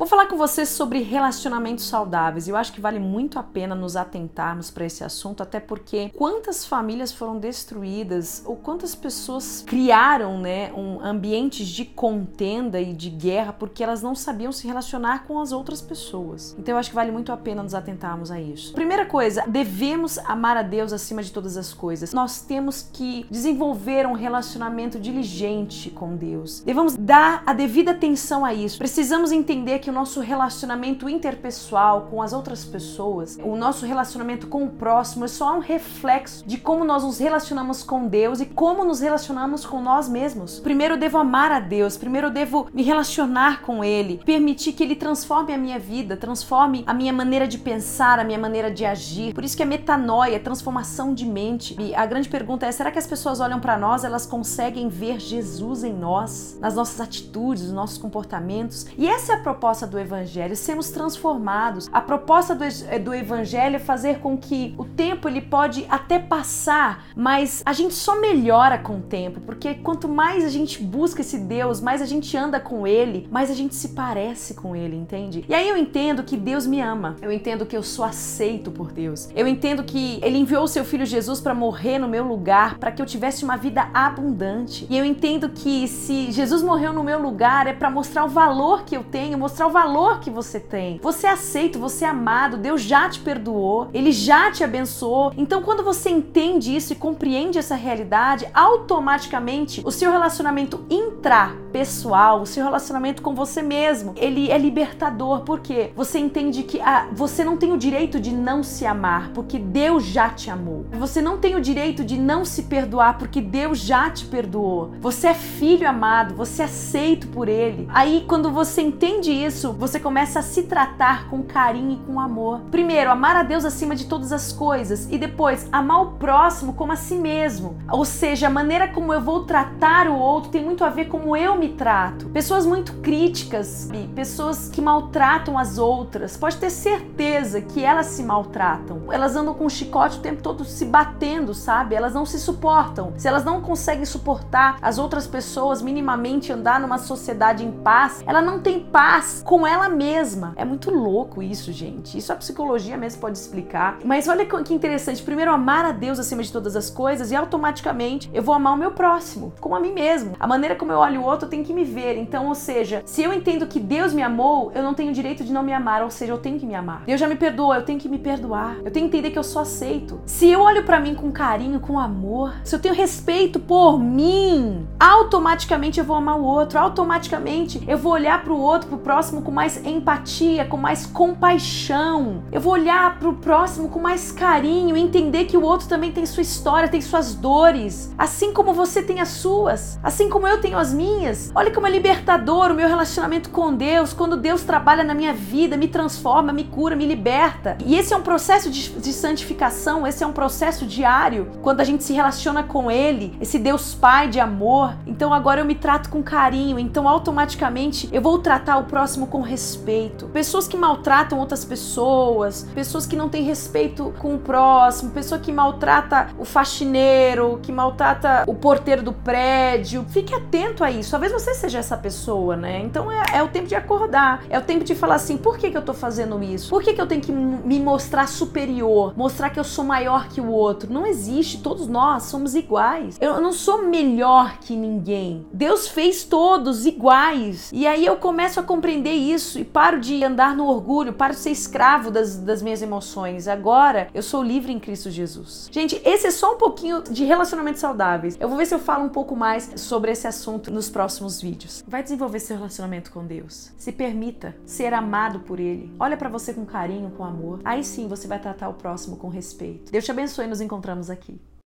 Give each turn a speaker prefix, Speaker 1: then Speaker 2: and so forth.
Speaker 1: Vou falar com você sobre relacionamentos saudáveis. Eu acho que vale muito a pena nos atentarmos para esse assunto, até porque quantas famílias foram destruídas ou quantas pessoas criaram, né, um ambientes de contenda e de guerra porque elas não sabiam se relacionar com as outras pessoas. Então eu acho que vale muito a pena nos atentarmos a isso. Primeira coisa, devemos amar a Deus acima de todas as coisas. Nós temos que desenvolver um relacionamento diligente com Deus. Devemos dar a devida atenção a isso. Precisamos entender que o nosso relacionamento interpessoal com as outras pessoas, o nosso relacionamento com o próximo é só um reflexo de como nós nos relacionamos com Deus e como nos relacionamos com nós mesmos. Primeiro eu devo amar a Deus, primeiro eu devo me relacionar com Ele, permitir que Ele transforme a minha vida, transforme a minha maneira de pensar, a minha maneira de agir. Por isso que é metanoia, é transformação de mente. E a grande pergunta é: será que as pessoas olham para nós, elas conseguem ver Jesus em nós, nas nossas atitudes, nos nossos comportamentos? E essa é a proposta do Evangelho, sermos transformados. A proposta do, do Evangelho é fazer com que o tempo ele pode até passar, mas a gente só melhora com o tempo, porque quanto mais a gente busca esse Deus, mais a gente anda com Ele, mais a gente se parece com Ele, entende? E aí eu entendo que Deus me ama, eu entendo que eu sou aceito por Deus, eu entendo que Ele enviou o seu Filho Jesus para morrer no meu lugar, para que eu tivesse uma vida abundante. E eu entendo que se Jesus morreu no meu lugar é para mostrar o valor que eu tenho, mostrar o valor que você tem. Você é aceito, você é amado, Deus já te perdoou, Ele já te abençoou. Então, quando você entende isso e compreende essa realidade, automaticamente o seu relacionamento intrapessoal, o seu relacionamento com você mesmo, ele é libertador. porque Você entende que ah, você não tem o direito de não se amar, porque Deus já te amou. Você não tem o direito de não se perdoar, porque Deus já te perdoou. Você é filho amado, você é aceito por Ele. Aí, quando você entende isso, você começa a se tratar com carinho e com amor. Primeiro, amar a Deus acima de todas as coisas e depois amar o próximo como a si mesmo. Ou seja, a maneira como eu vou tratar o outro tem muito a ver como eu me trato. Pessoas muito críticas, pessoas que maltratam as outras, pode ter certeza que elas se maltratam. Elas andam com um chicote o tempo todo se batendo, sabe? Elas não se suportam. Se elas não conseguem suportar as outras pessoas minimamente andar numa sociedade em paz, ela não tem paz com ela mesma. É muito louco isso, gente. Isso a psicologia mesmo pode explicar. Mas olha que interessante. Primeiro, amar a Deus acima de todas as coisas e automaticamente eu vou amar o meu próximo, como a mim mesmo. A maneira como eu olho o outro tem que me ver. Então, ou seja, se eu entendo que Deus me amou, eu não tenho direito de não me amar. Ou seja, eu tenho que me amar. Deus já me perdoa, eu tenho que me perdoar. Eu tenho que entender que eu sou aceito. Se eu olho para mim com carinho, com amor, se eu tenho respeito por mim, automaticamente eu vou amar o outro. Automaticamente eu vou olhar para o outro, para o próximo com mais empatia, com mais compaixão. Eu vou olhar para o próximo com mais carinho, entender que o outro também tem sua história, tem suas dores, assim como você tem as suas, assim como eu tenho as minhas. Olha como é libertador o meu relacionamento com Deus, quando Deus trabalha na minha vida, me transforma, me cura, me liberta. E esse é um processo de, de santificação, esse é um processo diário, quando a gente se relaciona com Ele, esse Deus Pai de amor. Então agora eu me trato com carinho, então automaticamente eu vou tratar o próximo com respeito. Pessoas que maltratam outras pessoas, pessoas que não têm respeito com o próximo, pessoa que maltrata o faxineiro, que maltrata o porteiro do prédio. Fique atento a isso. Talvez você seja essa pessoa, né? Então é, é o tempo de acordar. É o tempo de falar assim: por que, que eu tô fazendo isso? Por que, que eu tenho que me mostrar superior? Mostrar que eu sou maior que o outro? Não existe. Todos nós somos iguais. Eu não sou melhor que ninguém. Deus fez todos iguais. E aí eu começo a compreender isso e paro de andar no orgulho, paro de ser escravo das, das minhas emoções. Agora eu sou livre em Cristo Jesus. Gente, esse é só um pouquinho de relacionamentos saudáveis. Eu vou ver se eu falo um pouco mais sobre esse assunto nos próximos vídeos. Vai desenvolver seu relacionamento com Deus. Se permita ser amado por Ele. Olha para você com carinho, com amor. Aí sim você vai tratar o próximo com respeito. Deus te abençoe e nos encontramos aqui.